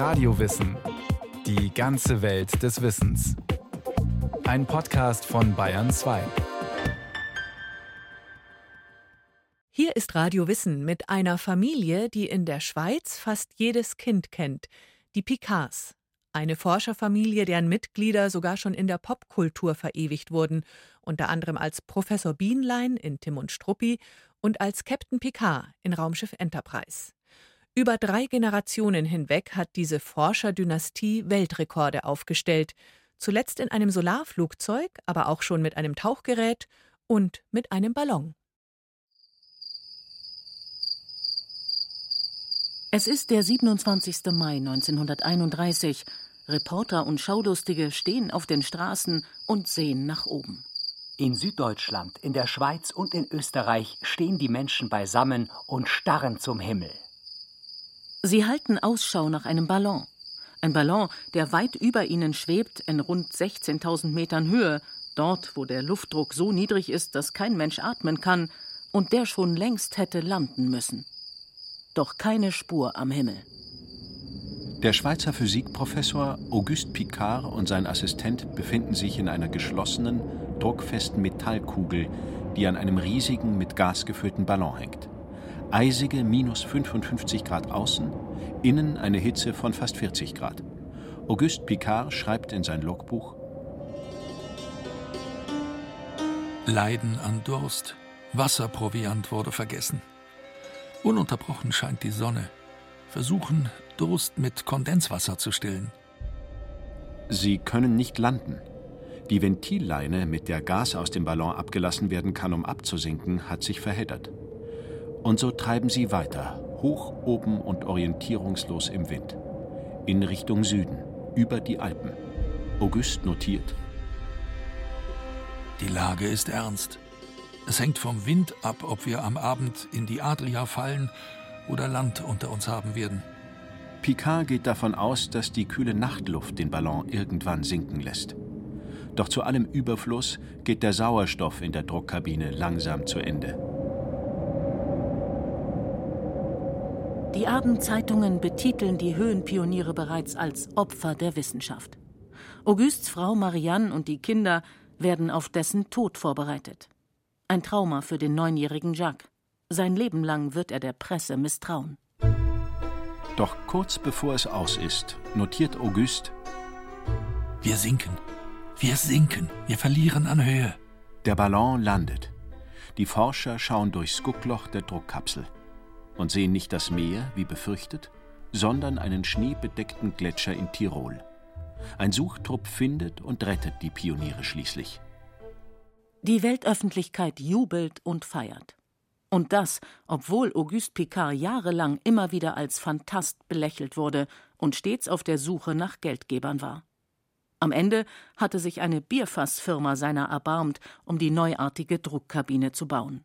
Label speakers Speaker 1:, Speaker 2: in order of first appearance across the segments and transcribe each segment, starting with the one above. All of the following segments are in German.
Speaker 1: Radiowissen. Die ganze Welt des Wissens. Ein Podcast von Bayern 2.
Speaker 2: Hier ist Radio Wissen mit einer Familie, die in der Schweiz fast jedes Kind kennt, die Picards. Eine Forscherfamilie, deren Mitglieder sogar schon in der Popkultur verewigt wurden, unter anderem als Professor Bienlein in Tim und Struppi und als Captain Picard in Raumschiff Enterprise. Über drei Generationen hinweg hat diese Forskerdynastie Weltrekorde aufgestellt, zuletzt in einem Solarflugzeug, aber auch schon mit einem Tauchgerät und mit einem Ballon.
Speaker 3: Es ist der 27. Mai 1931. Reporter und Schaulustige stehen auf den Straßen und sehen nach oben.
Speaker 4: In Süddeutschland, in der Schweiz und in Österreich stehen die Menschen beisammen und starren zum Himmel.
Speaker 3: Sie halten Ausschau nach einem Ballon. Ein Ballon, der weit über ihnen schwebt, in rund 16.000 Metern Höhe, dort, wo der Luftdruck so niedrig ist, dass kein Mensch atmen kann, und der schon längst hätte landen müssen doch keine Spur am Himmel.
Speaker 5: Der Schweizer Physikprofessor Auguste Picard und sein Assistent befinden sich in einer geschlossenen, druckfesten Metallkugel, die an einem riesigen, mit Gas gefüllten Ballon hängt. Eisige minus 55 Grad außen, innen eine Hitze von fast 40 Grad. Auguste Picard schreibt in sein Logbuch:
Speaker 6: Leiden an Durst, Wasserproviant wurde vergessen. Ununterbrochen scheint die Sonne. Versuchen, Durst mit Kondenswasser zu stillen.
Speaker 5: Sie können nicht landen. Die Ventilleine, mit der Gas aus dem Ballon abgelassen werden kann, um abzusinken, hat sich verheddert. Und so treiben sie weiter, hoch oben und orientierungslos im Wind. In Richtung Süden, über die Alpen. August notiert.
Speaker 6: Die Lage ist ernst. Es hängt vom Wind ab, ob wir am Abend in die Adria fallen oder Land unter uns haben werden.
Speaker 5: Picard geht davon aus, dass die kühle Nachtluft den Ballon irgendwann sinken lässt. Doch zu allem Überfluss geht der Sauerstoff in der Druckkabine langsam zu Ende.
Speaker 3: Die Abendzeitungen betiteln die Höhenpioniere bereits als Opfer der Wissenschaft. Augusts Frau Marianne und die Kinder werden auf dessen Tod vorbereitet. Ein Trauma für den neunjährigen Jacques. Sein Leben lang wird er der Presse misstrauen.
Speaker 5: Doch kurz bevor es aus ist, notiert Auguste:
Speaker 6: Wir sinken. Wir sinken. Wir verlieren an Höhe.
Speaker 5: Der Ballon landet. Die Forscher schauen durchs Guckloch der Druckkapsel und sehen nicht das Meer, wie befürchtet, sondern einen schneebedeckten Gletscher in Tirol. Ein Suchtrupp findet und rettet die Pioniere schließlich.
Speaker 3: Die Weltöffentlichkeit jubelt und feiert. Und das, obwohl Auguste Picard jahrelang immer wieder als Phantast belächelt wurde und stets auf der Suche nach Geldgebern war. Am Ende hatte sich eine Bierfassfirma seiner erbarmt, um die neuartige Druckkabine zu bauen.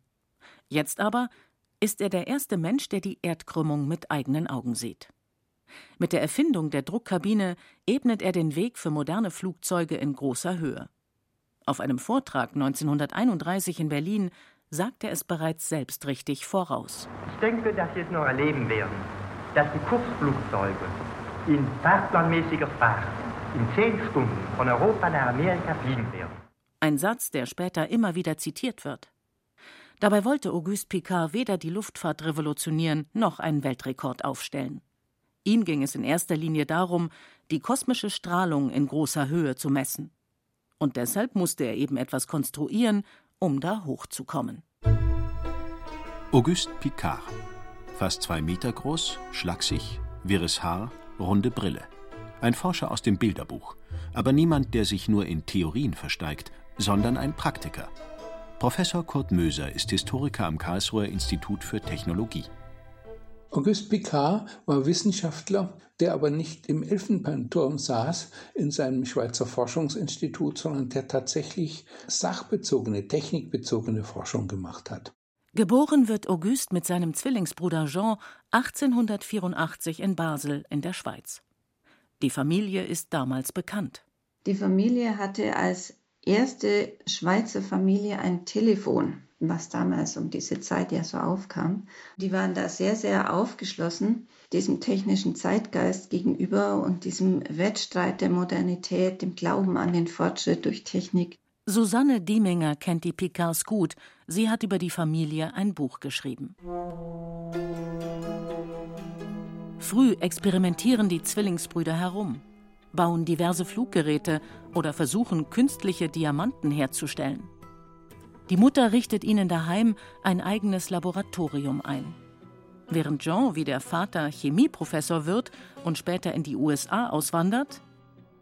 Speaker 3: Jetzt aber ist er der erste Mensch, der die Erdkrümmung mit eigenen Augen sieht. Mit der Erfindung der Druckkabine ebnet er den Weg für moderne Flugzeuge in großer Höhe. Auf einem Vortrag 1931 in Berlin sagte er es bereits selbstrichtig voraus.
Speaker 7: Ich denke, dass Sie es noch erleben werden, dass die Kurzflugzeuge in fahrplanmäßiger Fahrt in zehn Stunden von Europa nach Amerika fliegen werden.
Speaker 3: Ein Satz, der später immer wieder zitiert wird. Dabei wollte Auguste Picard weder die Luftfahrt revolutionieren noch einen Weltrekord aufstellen. Ihm ging es in erster Linie darum, die kosmische Strahlung in großer Höhe zu messen und deshalb musste er eben etwas konstruieren, um da hochzukommen.
Speaker 5: Auguste Picard. Fast zwei Meter groß, schlaksig, wirres Haar, runde Brille. Ein Forscher aus dem Bilderbuch, aber niemand, der sich nur in Theorien versteigt, sondern ein Praktiker. Professor Kurt Möser ist Historiker am Karlsruher Institut für Technologie.
Speaker 8: Auguste Picard war Wissenschaftler, der aber nicht im Elfenbeinturm saß in seinem Schweizer Forschungsinstitut, sondern der tatsächlich sachbezogene, technikbezogene Forschung gemacht hat.
Speaker 3: Geboren wird Auguste mit seinem Zwillingsbruder Jean 1884 in Basel in der Schweiz. Die Familie ist damals bekannt.
Speaker 9: Die Familie hatte als erste Schweizer Familie ein Telefon. was damals um diese Zeit ja so aufkam. Die waren da sehr, sehr aufgeschlossen diesem technischen Zeitgeist gegenüber und diesem Wettstreit der Modernität, dem Glauben an den Fortschritt durch Technik.
Speaker 3: Susanne Dieminger kennt die Picards gut. Sie hat über die Familie ein Buch geschrieben. Früh experimentieren die Zwillingsbrüder herum, bauen diverse Fluggeräte oder versuchen künstliche Diamanten herzustellen. Die Mutter richtet ihnen daheim ein eigenes Laboratorium ein. Während Jean wie der Vater Chemieprofessor wird und später in die USA auswandert,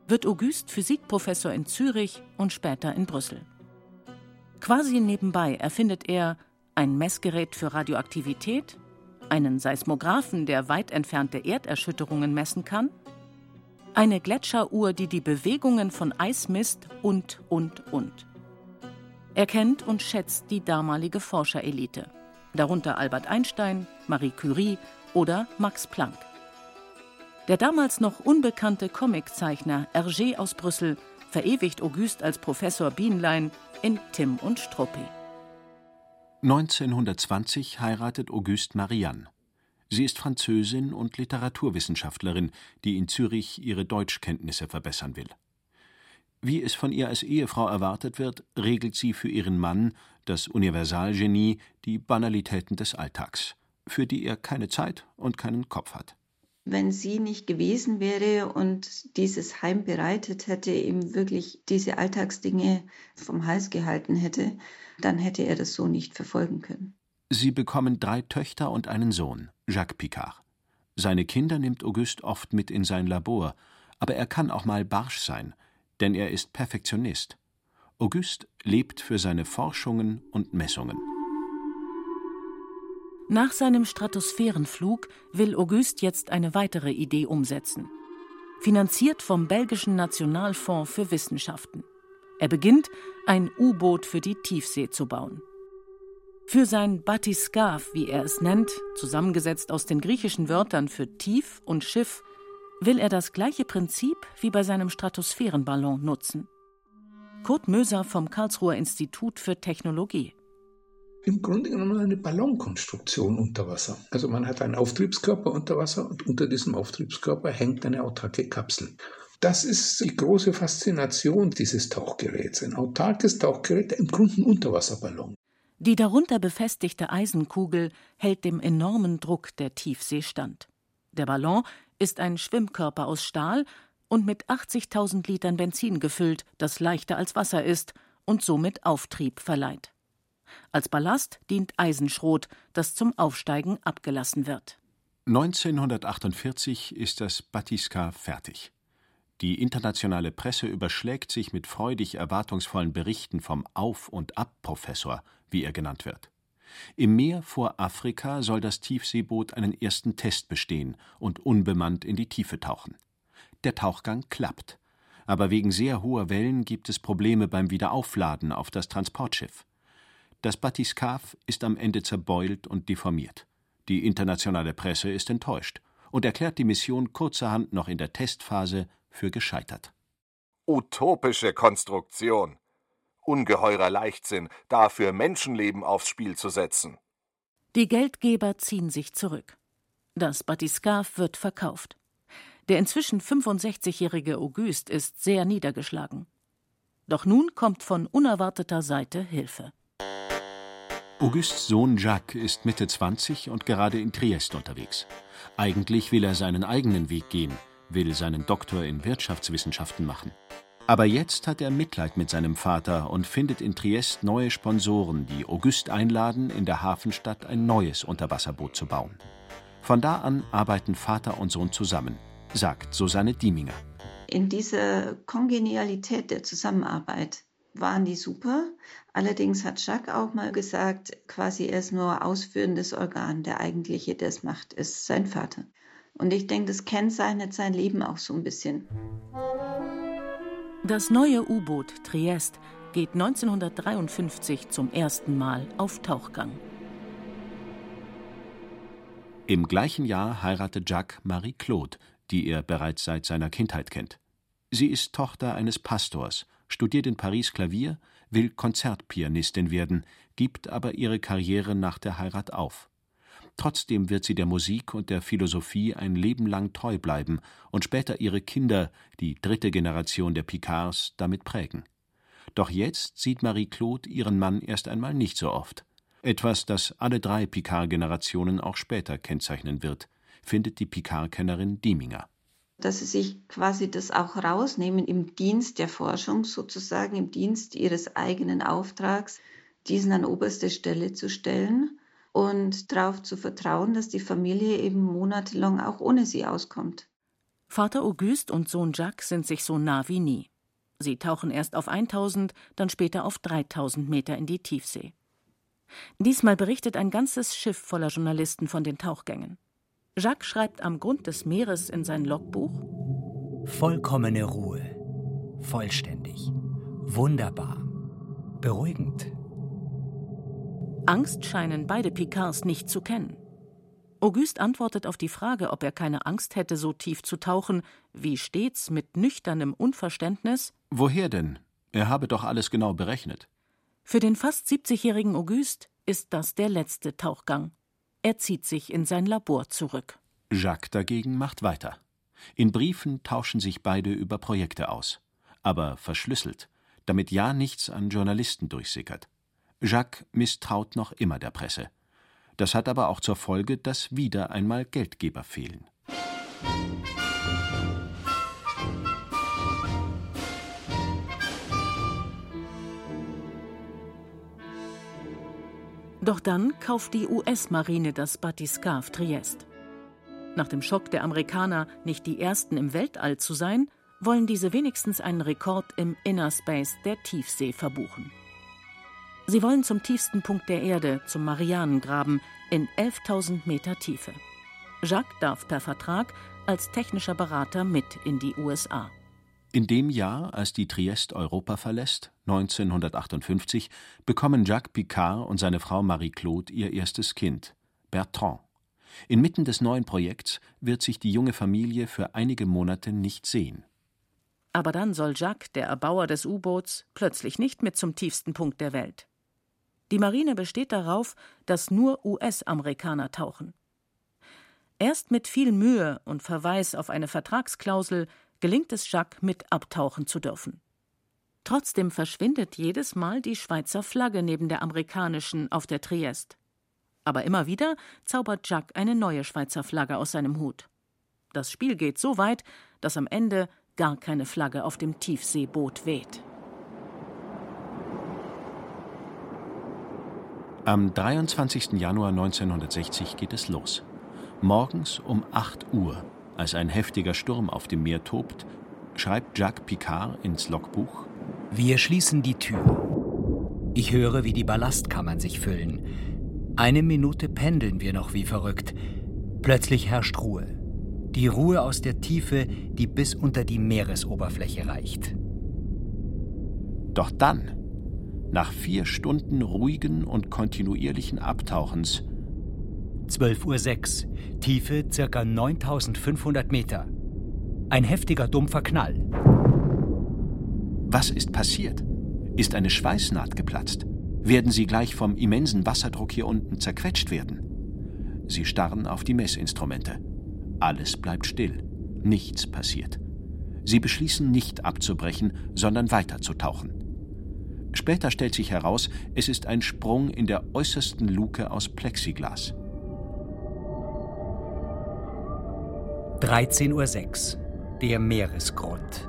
Speaker 3: wird Auguste Physikprofessor in Zürich und später in Brüssel. Quasi nebenbei erfindet er ein Messgerät für Radioaktivität, einen Seismographen, der weit entfernte Erderschütterungen messen kann, eine Gletscheruhr, die die Bewegungen von Eis misst und, und, und. Er kennt und schätzt die damalige Forscherelite, darunter Albert Einstein, Marie Curie oder Max Planck. Der damals noch unbekannte Comiczeichner Hergé aus Brüssel verewigt Auguste als Professor Bienlein in Tim und Struppi.
Speaker 5: 1920 heiratet Auguste Marianne. Sie ist Französin und Literaturwissenschaftlerin, die in Zürich ihre Deutschkenntnisse verbessern will. Wie es von ihr als Ehefrau erwartet wird, regelt sie für ihren Mann, das Universalgenie, die Banalitäten des Alltags, für die er keine Zeit und keinen Kopf hat
Speaker 9: wenn sie nicht gewesen wäre und dieses Heim bereitet hätte, ihm wirklich diese Alltagsdinge vom Hals gehalten hätte, dann hätte er das so nicht verfolgen können.
Speaker 5: Sie bekommen drei Töchter und einen Sohn, Jacques Picard. Seine Kinder nimmt Auguste oft mit in sein Labor, aber er kann auch mal barsch sein, denn er ist Perfektionist. Auguste lebt für seine Forschungen und Messungen.
Speaker 3: Nach seinem Stratosphärenflug will Auguste jetzt eine weitere Idee umsetzen. Finanziert vom belgischen Nationalfonds für Wissenschaften. Er beginnt, ein U-Boot für die Tiefsee zu bauen. Für sein Batiscaf, wie er es nennt, zusammengesetzt aus den griechischen Wörtern für Tief und Schiff, will er das gleiche Prinzip wie bei seinem Stratosphärenballon nutzen. Kurt Möser vom Karlsruher Institut für Technologie
Speaker 8: im Grunde genommen eine Ballonkonstruktion unter Wasser. Also man hat einen Auftriebskörper unter Wasser und unter diesem Auftriebskörper hängt eine autarke Kapsel. Das ist die große Faszination dieses Tauchgeräts. Ein autarkes Tauchgerät, im Grunde ein Unterwasserballon.
Speaker 3: Die darunter befestigte Eisenkugel hält dem enormen Druck der Tiefsee stand. Der Ballon ist ein Schwimmkörper aus Stahl und mit 80.000 Litern Benzin gefüllt, das leichter als Wasser ist und somit Auftrieb verleiht. Als Ballast dient Eisenschrot, das zum Aufsteigen abgelassen wird.
Speaker 5: 1948 ist das Batiska fertig. Die internationale Presse überschlägt sich mit freudig erwartungsvollen Berichten vom Auf- und Ab-Professor, wie er genannt wird. Im Meer vor Afrika soll das Tiefseeboot einen ersten Test bestehen und unbemannt in die Tiefe tauchen. Der Tauchgang klappt, aber wegen sehr hoher Wellen gibt es Probleme beim Wiederaufladen auf das Transportschiff. Das Batiskav ist am Ende zerbeult und deformiert. Die internationale Presse ist enttäuscht und erklärt die Mission kurzerhand noch in der Testphase für gescheitert.
Speaker 10: Utopische Konstruktion. Ungeheurer Leichtsinn, dafür Menschenleben aufs Spiel zu setzen.
Speaker 3: Die Geldgeber ziehen sich zurück. Das Batiskav wird verkauft. Der inzwischen 65-jährige Auguste ist sehr niedergeschlagen. Doch nun kommt von unerwarteter Seite Hilfe.
Speaker 5: Augustes Sohn Jacques ist Mitte 20 und gerade in Triest unterwegs. Eigentlich will er seinen eigenen Weg gehen, will seinen Doktor in Wirtschaftswissenschaften machen. Aber jetzt hat er Mitleid mit seinem Vater und findet in Triest neue Sponsoren, die August einladen, in der Hafenstadt ein neues Unterwasserboot zu bauen. Von da an arbeiten Vater und Sohn zusammen, sagt Susanne Dieminger.
Speaker 9: In dieser Kongenialität der Zusammenarbeit waren die super. Allerdings hat Jacques auch mal gesagt, quasi er ist nur ausführendes Organ. Der eigentliche, der es macht, ist sein Vater. Und ich denke, das kennzeichnet sein Leben auch so ein bisschen.
Speaker 3: Das neue U-Boot Triest geht 1953 zum ersten Mal auf Tauchgang.
Speaker 5: Im gleichen Jahr heiratet Jacques Marie-Claude, die er bereits seit seiner Kindheit kennt. Sie ist Tochter eines Pastors studiert in Paris Klavier, will Konzertpianistin werden, gibt aber ihre Karriere nach der Heirat auf. Trotzdem wird sie der Musik und der Philosophie ein Leben lang treu bleiben und später ihre Kinder, die dritte Generation der Picards, damit prägen. Doch jetzt sieht Marie-Claude ihren Mann erst einmal nicht so oft. Etwas, das alle drei Picard-Generationen auch später kennzeichnen wird, findet die Picard-Kennerin Dieminger.
Speaker 9: Dass sie sich quasi das auch rausnehmen im Dienst der Forschung, sozusagen im Dienst ihres eigenen Auftrags, diesen an oberste Stelle zu stellen und darauf zu vertrauen, dass die Familie eben monatelang auch ohne sie auskommt.
Speaker 3: Vater Auguste und Sohn Jacques sind sich so nah wie nie. Sie tauchen erst auf 1000, dann später auf 3000 Meter in die Tiefsee. Diesmal berichtet ein ganzes Schiff voller Journalisten von den Tauchgängen. Jacques schreibt am Grund des Meeres in sein Logbuch:
Speaker 4: Vollkommene Ruhe. Vollständig. Wunderbar. Beruhigend.
Speaker 3: Angst scheinen beide Picards nicht zu kennen. Auguste antwortet auf die Frage, ob er keine Angst hätte, so tief zu tauchen, wie stets mit nüchternem Unverständnis:
Speaker 5: Woher denn? Er habe doch alles genau berechnet.
Speaker 3: Für den fast 70-jährigen Auguste ist das der letzte Tauchgang. Er zieht sich in sein Labor zurück.
Speaker 5: Jacques dagegen macht weiter. In Briefen tauschen sich beide über Projekte aus, aber verschlüsselt, damit ja nichts an Journalisten durchsickert. Jacques misstraut noch immer der Presse. Das hat aber auch zur Folge, dass wieder einmal Geldgeber fehlen.
Speaker 3: Doch dann kauft die US-Marine das Batiscaf Triest. Nach dem Schock der Amerikaner, nicht die ersten im Weltall zu sein, wollen diese wenigstens einen Rekord im Inner Space der Tiefsee verbuchen. Sie wollen zum tiefsten Punkt der Erde, zum Marianengraben, in 11.000 Meter Tiefe. Jacques darf per Vertrag als technischer Berater mit in die USA.
Speaker 5: In dem Jahr, als die Triest Europa verlässt, 1958, bekommen Jacques Picard und seine Frau Marie-Claude ihr erstes Kind, Bertrand. Inmitten des neuen Projekts wird sich die junge Familie für einige Monate nicht sehen.
Speaker 3: Aber dann soll Jacques, der Erbauer des U-Boots, plötzlich nicht mit zum tiefsten Punkt der Welt. Die Marine besteht darauf, dass nur US-Amerikaner tauchen. Erst mit viel Mühe und Verweis auf eine Vertragsklausel gelingt es Jacques, mit abtauchen zu dürfen. Trotzdem verschwindet jedes Mal die Schweizer Flagge neben der amerikanischen auf der Triest. Aber immer wieder zaubert Jacques eine neue Schweizer Flagge aus seinem Hut. Das Spiel geht so weit, dass am Ende gar keine Flagge auf dem Tiefseeboot weht.
Speaker 5: Am 23. Januar 1960 geht es los. Morgens um 8 Uhr, als ein heftiger Sturm auf dem Meer tobt, schreibt Jacques Picard ins Logbuch:
Speaker 4: Wir schließen die Tür. Ich höre, wie die Ballastkammern sich füllen. Eine Minute pendeln wir noch wie verrückt. Plötzlich herrscht Ruhe. Die Ruhe aus der Tiefe, die bis unter die Meeresoberfläche reicht.
Speaker 5: Doch dann nach vier Stunden ruhigen und kontinuierlichen Abtauchens.
Speaker 4: 12.06 Uhr, Tiefe ca. 9500 Meter. Ein heftiger dumpfer Knall.
Speaker 5: Was ist passiert? Ist eine Schweißnaht geplatzt? Werden sie gleich vom immensen Wasserdruck hier unten zerquetscht werden? Sie starren auf die Messinstrumente. Alles bleibt still. Nichts passiert. Sie beschließen nicht abzubrechen, sondern weiterzutauchen. Später stellt sich heraus, es ist ein Sprung in der äußersten Luke aus Plexiglas.
Speaker 4: 13.06 Uhr. Der Meeresgrund.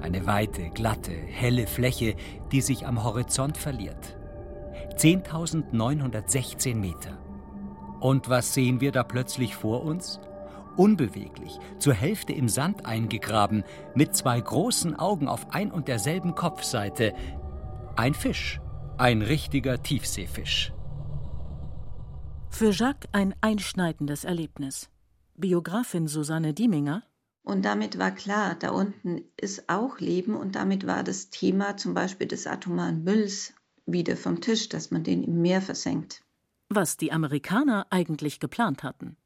Speaker 4: Eine weite, glatte, helle Fläche, die sich am Horizont verliert. 10.916 Meter. Und was sehen wir da plötzlich vor uns? Unbeweglich, zur Hälfte im Sand eingegraben, mit zwei großen Augen auf ein und derselben Kopfseite, ein Fisch, ein richtiger Tiefseefisch.
Speaker 3: Für Jacques ein einschneidendes Erlebnis. Biografin Susanne Dieminger.
Speaker 9: Und damit war klar, da unten ist auch Leben und damit war das Thema zum Beispiel des atomaren Mülls wieder vom Tisch, dass man den im Meer versenkt.
Speaker 3: Was die Amerikaner eigentlich geplant hatten.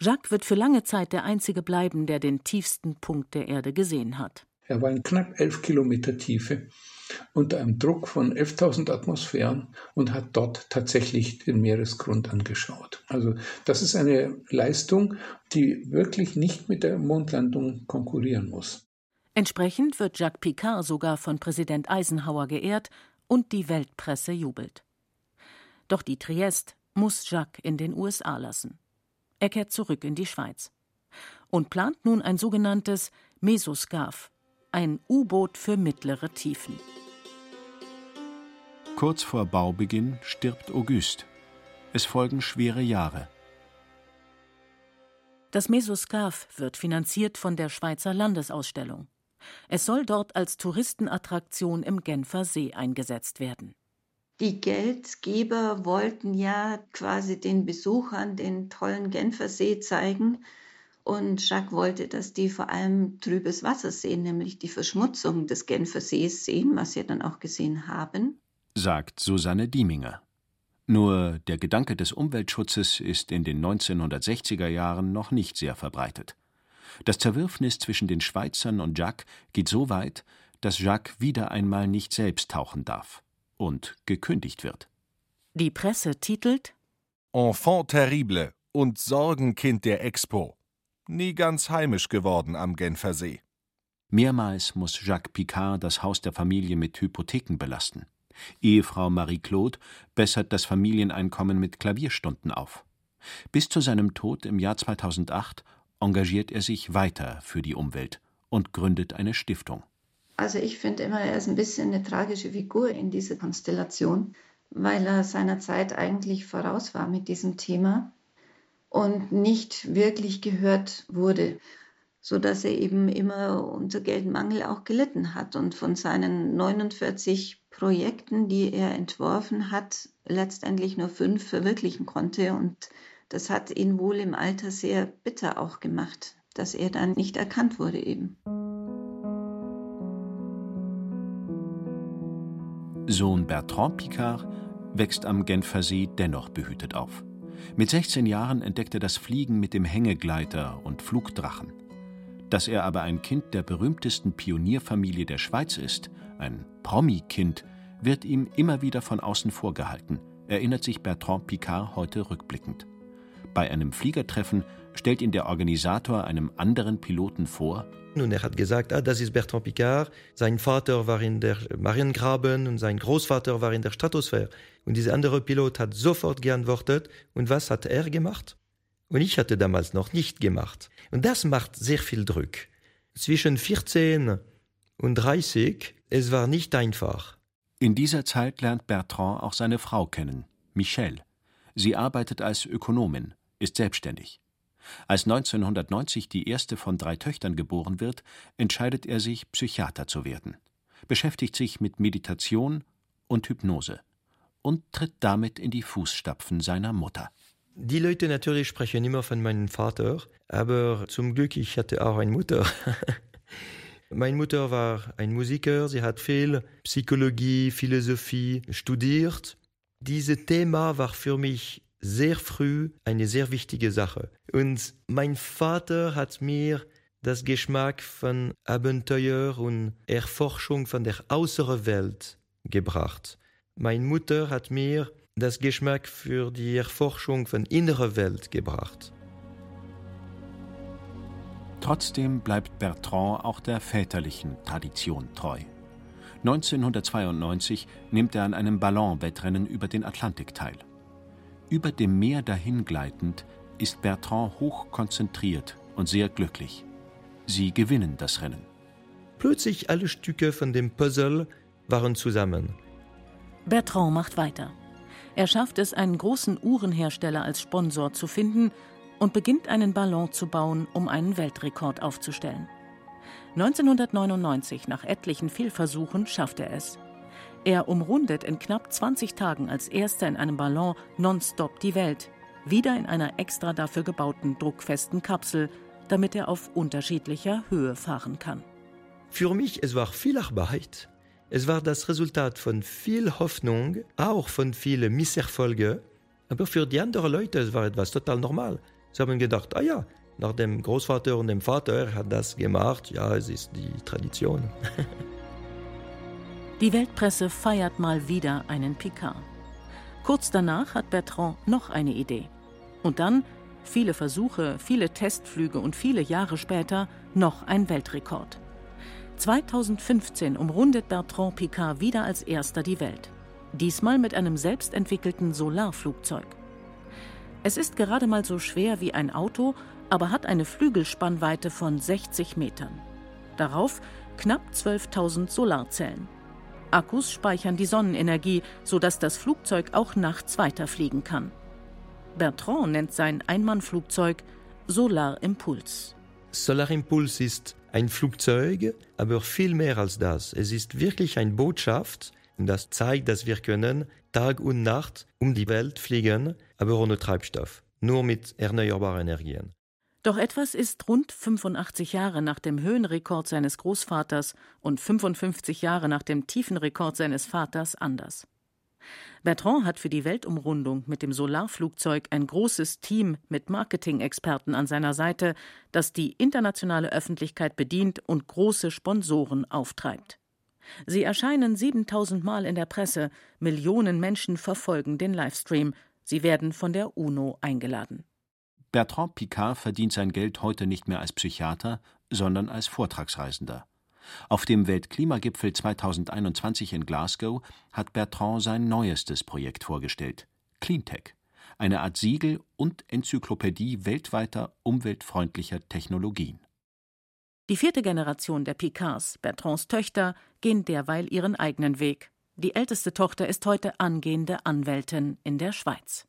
Speaker 3: Jacques wird für lange Zeit der Einzige bleiben, der den tiefsten Punkt der Erde gesehen hat.
Speaker 8: Er war in knapp elf Kilometer Tiefe unter einem Druck von 11.000 Atmosphären und hat dort tatsächlich den Meeresgrund angeschaut. Also das ist eine Leistung, die wirklich nicht mit der Mondlandung konkurrieren muss.
Speaker 3: Entsprechend wird Jacques Picard sogar von Präsident Eisenhower geehrt und die Weltpresse jubelt. Doch die Triest muss Jacques in den USA lassen. Er kehrt zurück in die Schweiz und plant nun ein sogenanntes Mesoscaph, ein U-Boot für mittlere Tiefen.
Speaker 5: Kurz vor Baubeginn stirbt Auguste. Es folgen schwere Jahre.
Speaker 3: Das Mesoscaph wird finanziert von der Schweizer Landesausstellung. Es soll dort als Touristenattraktion im Genfer See eingesetzt werden.
Speaker 9: Die Geldgeber wollten ja quasi den Besuchern den tollen Genfer See zeigen. Und Jacques wollte, dass die vor allem trübes Wasser sehen, nämlich die Verschmutzung des Genfer Sees sehen, was sie dann auch gesehen haben.
Speaker 5: Sagt Susanne Dieminger. Nur der Gedanke des Umweltschutzes ist in den 1960er Jahren noch nicht sehr verbreitet. Das Zerwürfnis zwischen den Schweizern und Jacques geht so weit, dass Jacques wieder einmal nicht selbst tauchen darf und gekündigt wird.
Speaker 3: Die Presse titelt
Speaker 10: Enfant terrible und Sorgenkind der Expo. Nie ganz heimisch geworden am Genfer See.
Speaker 5: Mehrmals muss Jacques Picard das Haus der Familie mit Hypotheken belasten. Ehefrau Marie-Claude bessert das Familieneinkommen mit Klavierstunden auf. Bis zu seinem Tod im Jahr 2008 engagiert er sich weiter für die Umwelt und gründet eine Stiftung.
Speaker 9: Also ich finde immer, er ist ein bisschen eine tragische Figur in dieser Konstellation, weil er seiner Zeit eigentlich voraus war mit diesem Thema und nicht wirklich gehört wurde, so dass er eben immer unter Geldmangel auch gelitten hat und von seinen 49 Projekten, die er entworfen hat, letztendlich nur fünf verwirklichen konnte und das hat ihn wohl im Alter sehr bitter auch gemacht, dass er dann nicht erkannt wurde eben.
Speaker 5: Sohn Bertrand Picard wächst am Genfer See dennoch behütet auf. Mit 16 Jahren entdeckt er das Fliegen mit dem Hängegleiter und Flugdrachen. Dass er aber ein Kind der berühmtesten Pionierfamilie der Schweiz ist, ein Promi-Kind, wird ihm immer wieder von außen vorgehalten, erinnert sich Bertrand Picard heute rückblickend. Bei einem Fliegertreffen stellt ihn der Organisator einem anderen Piloten vor.
Speaker 11: Und er hat gesagt, ah, das ist Bertrand Picard. Sein Vater war in der Mariengraben und sein Großvater war in der Stratosphäre. Und dieser andere Pilot hat sofort geantwortet. Und was hat er gemacht? Und ich hatte damals noch nicht gemacht. Und das macht sehr viel Druck. Zwischen 14 und 30, es war nicht einfach.
Speaker 5: In dieser Zeit lernt Bertrand auch seine Frau kennen, Michelle. Sie arbeitet als Ökonomin ist selbstständig. Als 1990 die erste von drei Töchtern geboren wird, entscheidet er sich, Psychiater zu werden, beschäftigt sich mit Meditation und Hypnose und tritt damit in die Fußstapfen seiner Mutter.
Speaker 11: Die Leute natürlich sprechen immer von meinem Vater, aber zum Glück ich hatte auch eine Mutter. Meine Mutter war ein Musiker, sie hat viel Psychologie, Philosophie studiert. Dieses Thema war für mich sehr früh eine sehr wichtige Sache. Und mein Vater hat mir das Geschmack von Abenteuer und Erforschung von der äußeren Welt gebracht. Meine Mutter hat mir das Geschmack für die Erforschung von innerer Welt gebracht.
Speaker 5: Trotzdem bleibt Bertrand auch der väterlichen Tradition treu. 1992 nimmt er an einem Ballonwettrennen über den Atlantik teil. Über dem Meer dahingleitend ist Bertrand hoch konzentriert und sehr glücklich. Sie gewinnen das Rennen.
Speaker 11: Plötzlich alle Stücke von dem Puzzle waren zusammen.
Speaker 3: Bertrand macht weiter. Er schafft es, einen großen Uhrenhersteller als Sponsor zu finden und beginnt einen Ballon zu bauen, um einen Weltrekord aufzustellen. 1999, nach etlichen Fehlversuchen, schafft er es. Er umrundet in knapp 20 Tagen als erster in einem Ballon nonstop die Welt, wieder in einer extra dafür gebauten druckfesten Kapsel, damit er auf unterschiedlicher Höhe fahren kann.
Speaker 11: Für mich es war viel Arbeit. Es war das Resultat von viel Hoffnung, auch von vielen Misserfolgen. Aber für die anderen Leute es war etwas total normal. Sie haben gedacht, ah ja, nach dem Großvater und dem Vater hat das gemacht, ja, es ist die Tradition.
Speaker 3: Die Weltpresse feiert mal wieder einen Picard. Kurz danach hat Bertrand noch eine Idee. Und dann, viele Versuche, viele Testflüge und viele Jahre später, noch ein Weltrekord. 2015 umrundet Bertrand Picard wieder als erster die Welt. Diesmal mit einem selbstentwickelten Solarflugzeug. Es ist gerade mal so schwer wie ein Auto, aber hat eine Flügelspannweite von 60 Metern. Darauf knapp 12.000 Solarzellen. Akkus speichern die Sonnenenergie, sodass das Flugzeug auch nachts weiterfliegen kann. Bertrand nennt sein Einmannflugzeug Solar Impuls.
Speaker 11: Solar Impuls ist ein Flugzeug, aber viel mehr als das. Es ist wirklich eine Botschaft, das zeigt, dass wir können Tag und Nacht um die Welt fliegen, aber ohne Treibstoff, nur mit erneuerbaren Energien.
Speaker 3: Doch etwas ist rund 85 Jahre nach dem Höhenrekord seines Großvaters und 55 Jahre nach dem Tiefenrekord seines Vaters anders. Bertrand hat für die Weltumrundung mit dem Solarflugzeug ein großes Team mit Marketing-Experten an seiner Seite, das die internationale Öffentlichkeit bedient und große Sponsoren auftreibt. Sie erscheinen 7000 Mal in der Presse, Millionen Menschen verfolgen den Livestream, sie werden von der UNO eingeladen.
Speaker 5: Bertrand Picard verdient sein Geld heute nicht mehr als Psychiater, sondern als Vortragsreisender. Auf dem Weltklimagipfel 2021 in Glasgow hat Bertrand sein neuestes Projekt vorgestellt: Cleantech, eine Art Siegel und Enzyklopädie weltweiter umweltfreundlicher Technologien.
Speaker 3: Die vierte Generation der Picards, Bertrands Töchter, gehen derweil ihren eigenen Weg. Die älteste Tochter ist heute angehende Anwältin in der Schweiz.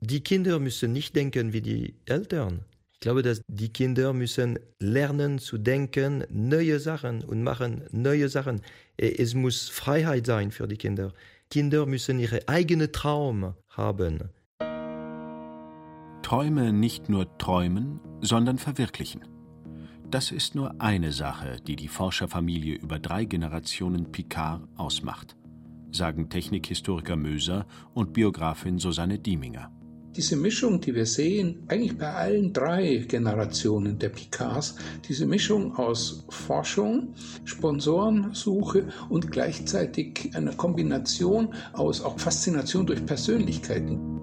Speaker 11: Die Kinder müssen nicht denken wie die Eltern. Ich glaube, dass die Kinder müssen lernen zu denken, neue Sachen und machen neue Sachen. Es muss Freiheit sein für die Kinder. Kinder müssen ihre eigene Traum haben.
Speaker 5: Träume nicht nur träumen, sondern verwirklichen. Das ist nur eine Sache, die die Forscherfamilie über drei Generationen Picard ausmacht, sagen Technikhistoriker Möser und Biografin Susanne Dieminger.
Speaker 8: Diese Mischung, die wir sehen, eigentlich bei allen drei Generationen der Picards, diese Mischung aus Forschung, Sponsorensuche und gleichzeitig eine Kombination aus auch Faszination durch Persönlichkeiten.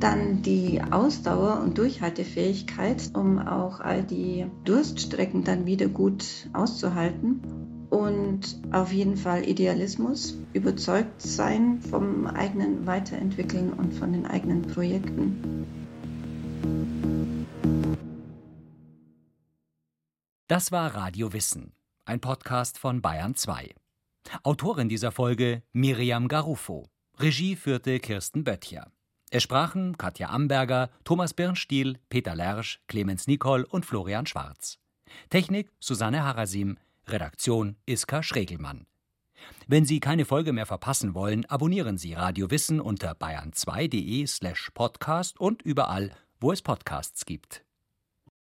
Speaker 9: Dann die Ausdauer und Durchhaltefähigkeit, um auch all die Durststrecken dann wieder gut auszuhalten und auf jeden Fall Idealismus, überzeugt sein vom eigenen Weiterentwickeln und von den eigenen Projekten.
Speaker 4: Das war Radio Wissen, ein Podcast von Bayern 2. Autorin dieser Folge Miriam Garufo. Regie führte Kirsten Böttcher. Es sprachen Katja Amberger, Thomas Birnstiel, Peter Lersch, Clemens Nicol und Florian Schwarz. Technik Susanne Harasim. Redaktion Iska Schregelmann. Wenn Sie keine Folge mehr verpassen wollen, abonnieren Sie Radio Wissen unter bayern2.de slash podcast und überall, wo es Podcasts gibt.